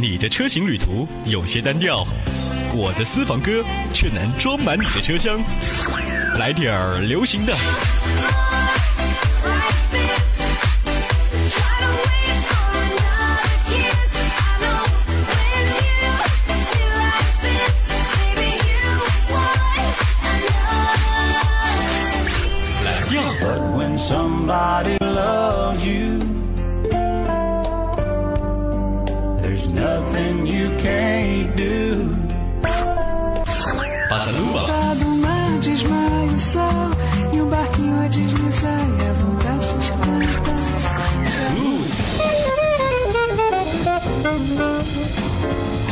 你的车型旅途有些单调，我的私房歌却能装满你的车厢。来点儿流行的。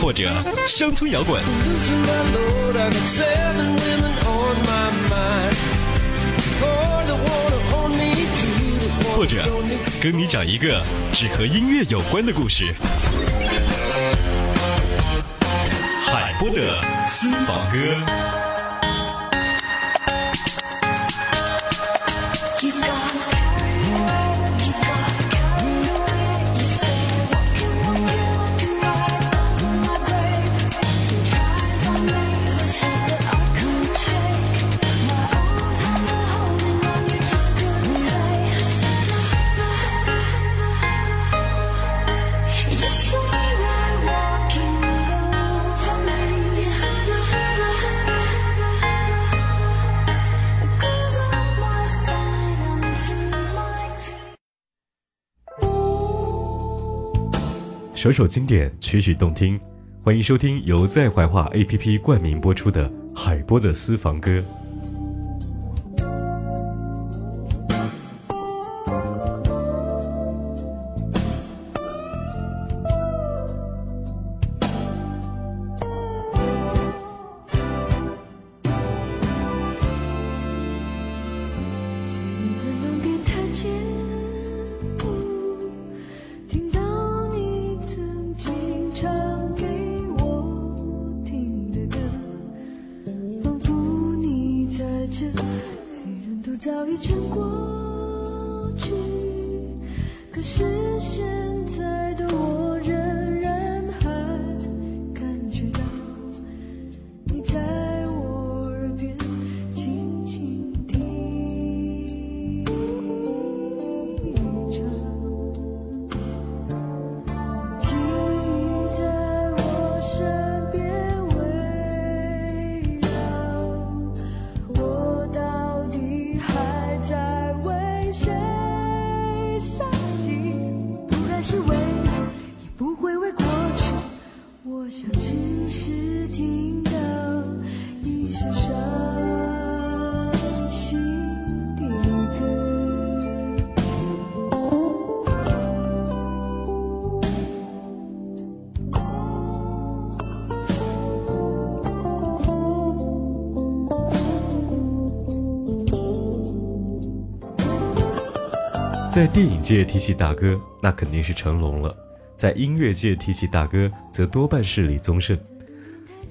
或者乡村摇滚。或者跟你讲一个只和音乐有关的故事。海波的私房歌。首首经典，曲曲动听，欢迎收听由在怀化 APP 冠名播出的海波的私房歌。在电影界提起大哥，那肯定是成龙了；在音乐界提起大哥，则多半是李宗盛。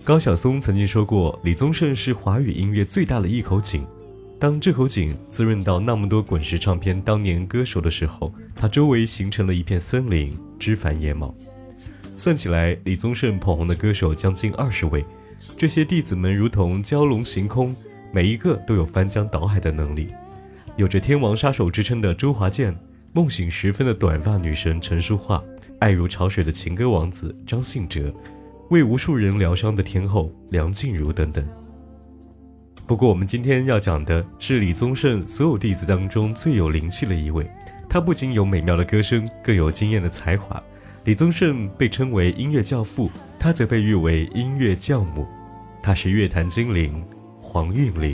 高晓松曾经说过，李宗盛是华语音乐最大的一口井。当这口井滋润到那么多滚石唱片当年歌手的时候，他周围形成了一片森林，枝繁叶茂。算起来，李宗盛捧红的歌手将近二十位，这些弟子们如同蛟龙行空，每一个都有翻江倒海的能力。有着“天王杀手”之称的周华健，梦醒时分的短发女神陈淑桦，爱如潮水的情歌王子张信哲，为无数人疗伤的天后梁静茹等等。不过，我们今天要讲的是李宗盛所有弟子当中最有灵气的一位。他不仅有美妙的歌声，更有惊艳的才华。李宗盛被称为音乐教父，他则被誉为音乐教母。他是乐坛精灵黄韵玲。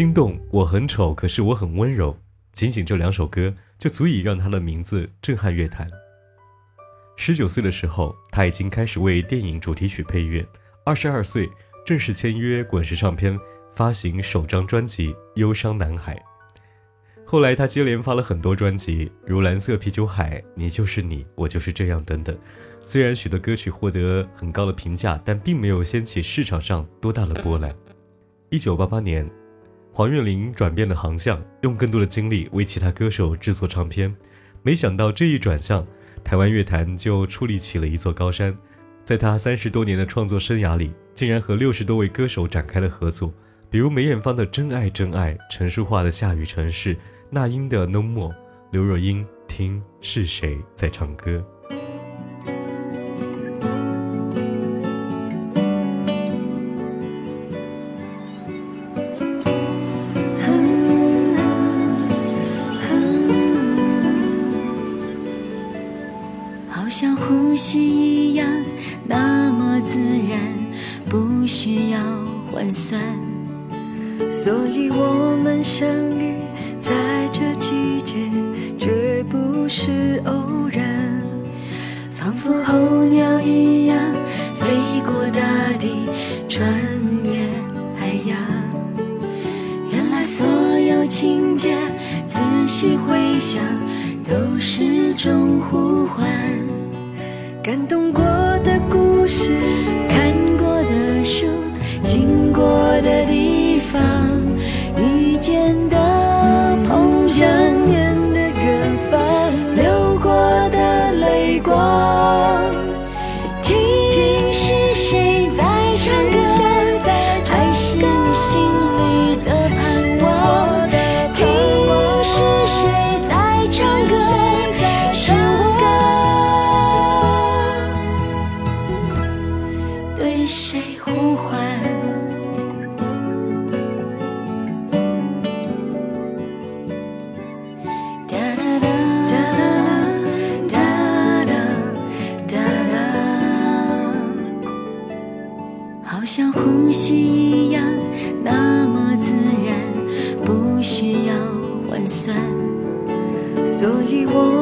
心动，我很丑，可是我很温柔。仅仅这两首歌就足以让他的名字震撼乐坛。十九岁的时候，他已经开始为电影主题曲配乐；二十二岁正式签约滚石唱片，发行首张专辑《忧伤男孩》。后来他接连发了很多专辑，如《蓝色啤酒海》《你就是你，我就是这样》等等。虽然许多歌曲获得很高的评价，但并没有掀起市场上多大的波澜。一九八八年，黄韵玲转变了航向，用更多的精力为其他歌手制作唱片。没想到这一转向，台湾乐坛就矗立起了一座高山。在他三十多年的创作生涯里，竟然和六十多位歌手展开了合作，比如梅艳芳的《真爱真爱》，陈淑桦的《下雨城市》，那英的《No More》，刘若英听是谁在唱歌。呼吸一样，那么自然，不需要换算。所以我们相遇在这季节，绝不是偶然。仿佛候鸟一样飞过大地，穿越海洋。原来所有情节，仔细回想，都是种呼唤。感动过的故事，看过的书，经过的地方，遇见的朋友。所以我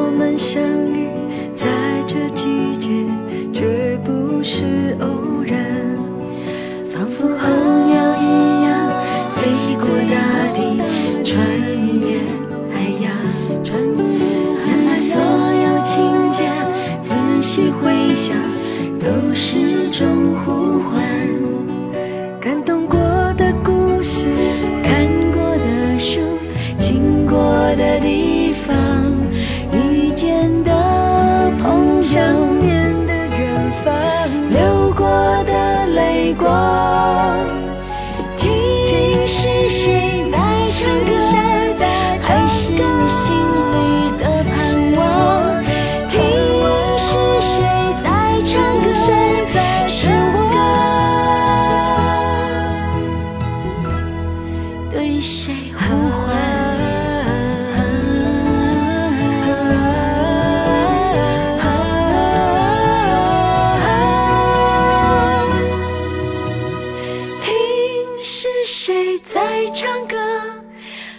谁在唱歌，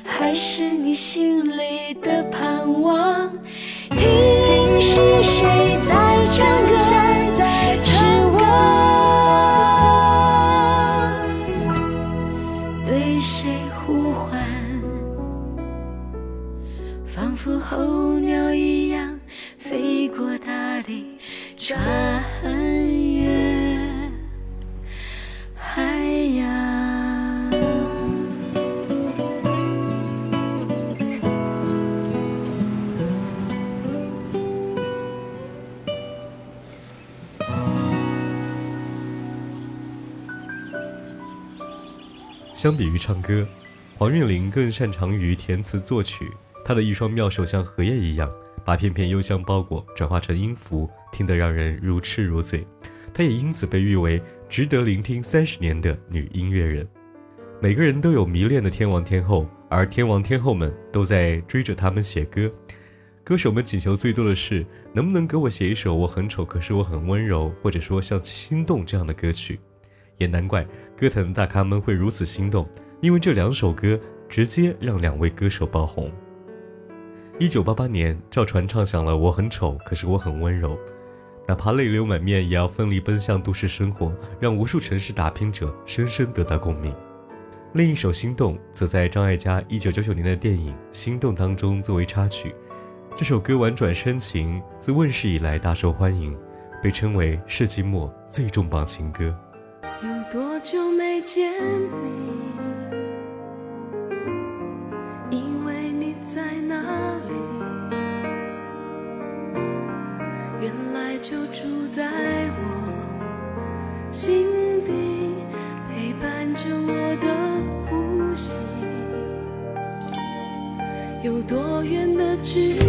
还是你心里的盼望？相比于唱歌，黄韵玲更擅长于填词作曲。她的一双妙手像荷叶一样，把片片幽香包裹转化成音符，听得让人如痴如醉。她也因此被誉为值得聆听三十年的女音乐人。每个人都有迷恋的天王天后，而天王天后们都在追着他们写歌。歌手们请求最多的是，能不能给我写一首我很丑，可是我很温柔，或者说像《心动》这样的歌曲。也难怪歌坛的大咖们会如此心动，因为这两首歌直接让两位歌手爆红。一九八八年，赵传唱响了《我很丑，可是我很温柔》，哪怕泪流满面，也要奋力奔向都市生活，让无数城市打拼者深深得到共鸣。另一首《心动》则在张艾嘉一九九九年的电影《心动》当中作为插曲。这首歌婉转深情，自问世以来大受欢迎，被称为世纪末最重磅情歌。去。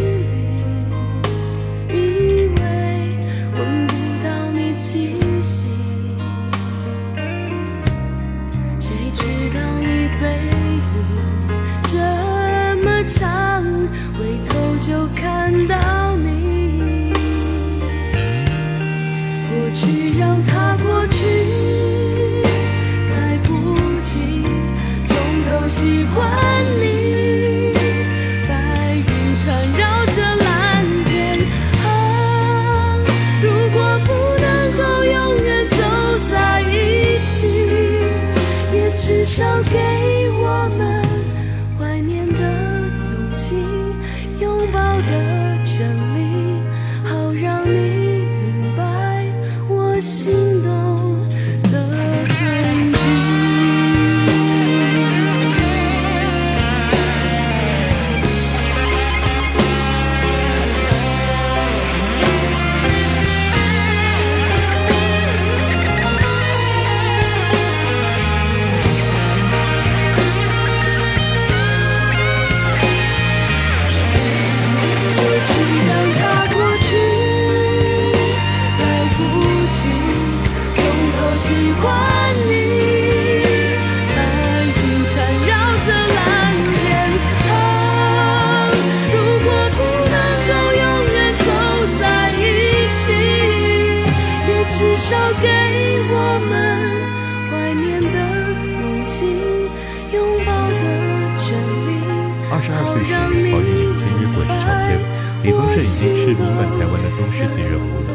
已经是名满台湾的宗师级人物了。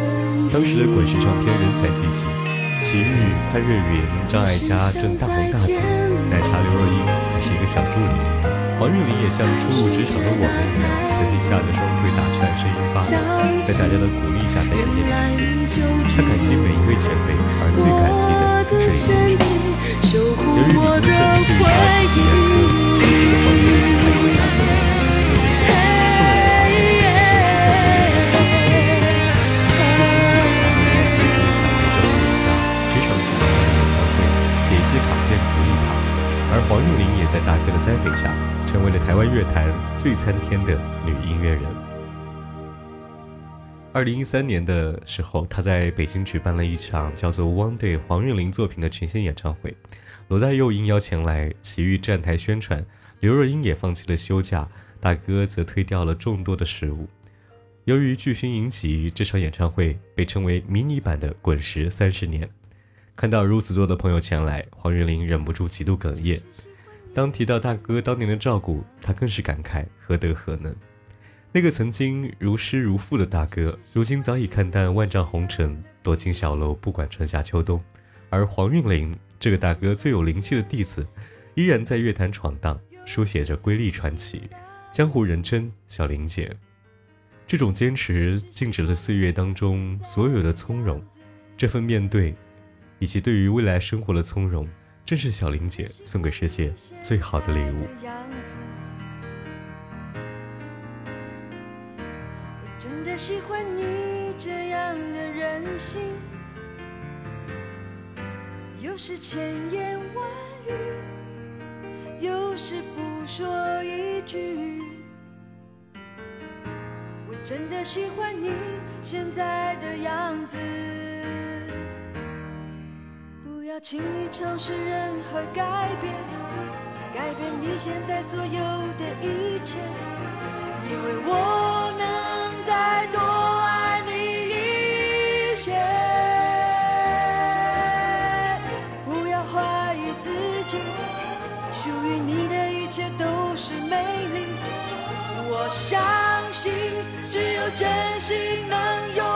当时的滚石唱片人才济济，齐豫、潘越云、张艾嘉正大红大紫，奶茶刘若英还是一个小助理。黄韵玲也像初入职场的我们一样，曾经吓得双腿打颤，声音发抖，在大家的鼓励下才渐渐平静。他感激每一位前辈，而最感成为了台湾乐坛最参天的女音乐人。二零一三年的时候，她在北京举办了一场叫做《One Day》黄韵玲作品的群星演唱会，罗大佑应邀前来，齐豫站台宣传，刘若英也放弃了休假，大哥则推掉了众多的事务。由于巨星云集，这场演唱会被称为迷你版的滚石三十年。看到如此多的朋友前来，黄韵玲忍不住极度哽咽。当提到大哥当年的照顾，他更是感慨何德何能。那个曾经如师如父的大哥，如今早已看淡万丈红尘，躲进小楼不管春夏秋冬。而黄韵玲这个大哥最有灵气的弟子，依然在乐坛闯荡，书写着瑰丽传奇，江湖人称小玲姐。这种坚持，静止了岁月当中所有的从容，这份面对，以及对于未来生活的从容，这是小玲姐送给世界最好的礼物。我真的喜欢你这样的任性，有时千言万语有时不说一句。我真的喜欢你现在的样子，要轻易尝试任何改变，改变你现在所有的一切，因为我能再多爱你一些。不要怀疑自己，属于你的一切都是美丽。我相信，只有真心能永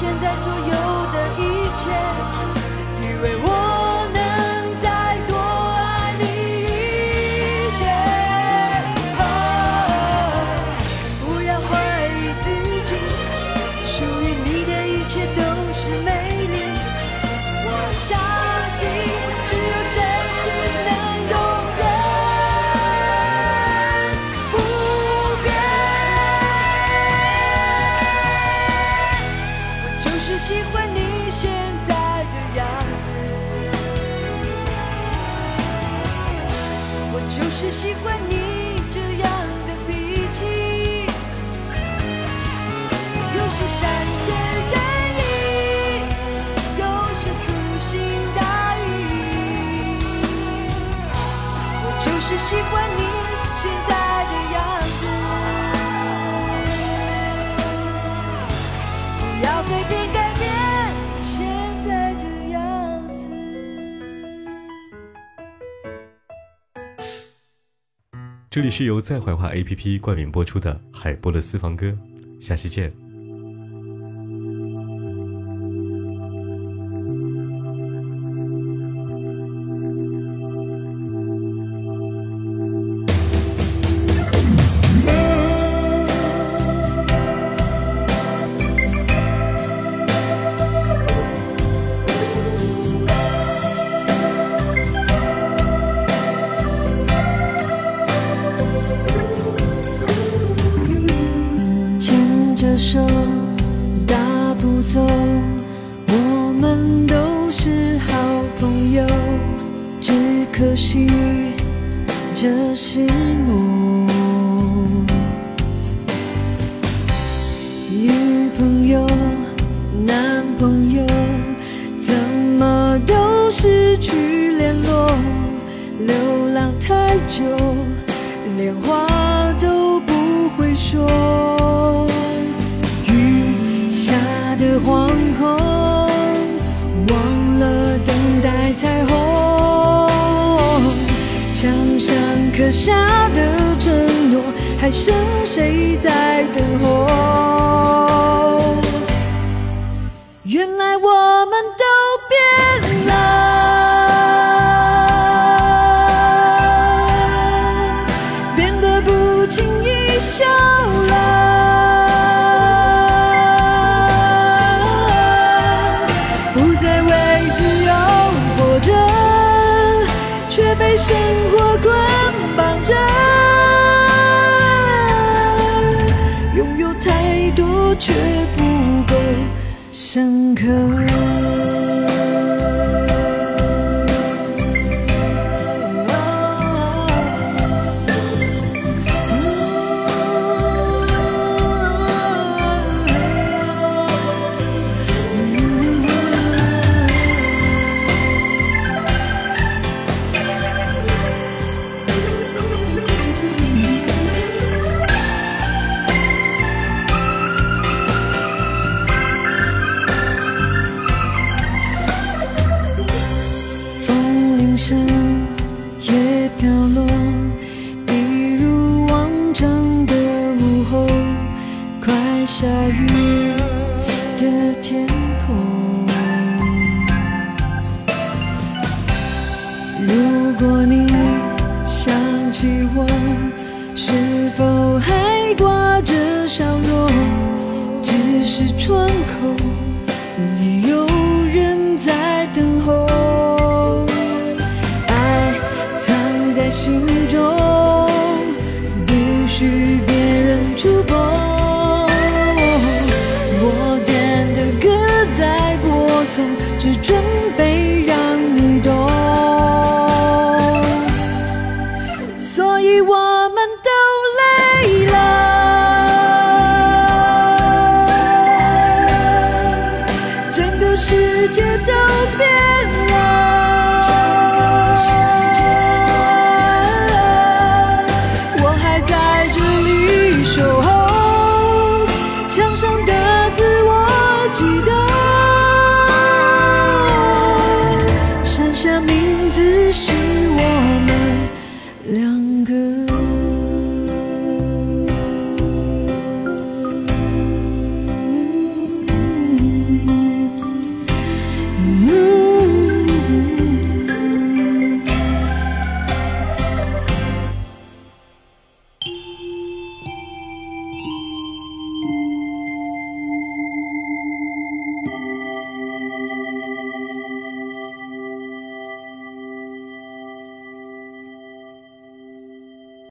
现在所有的一切。这里是由在怀化 APP 冠名播出的海波的私房歌，下期见。这是梦。女朋友、男朋友，怎么都失去联络？流浪太久，连话都不会说。还剩谁在等候？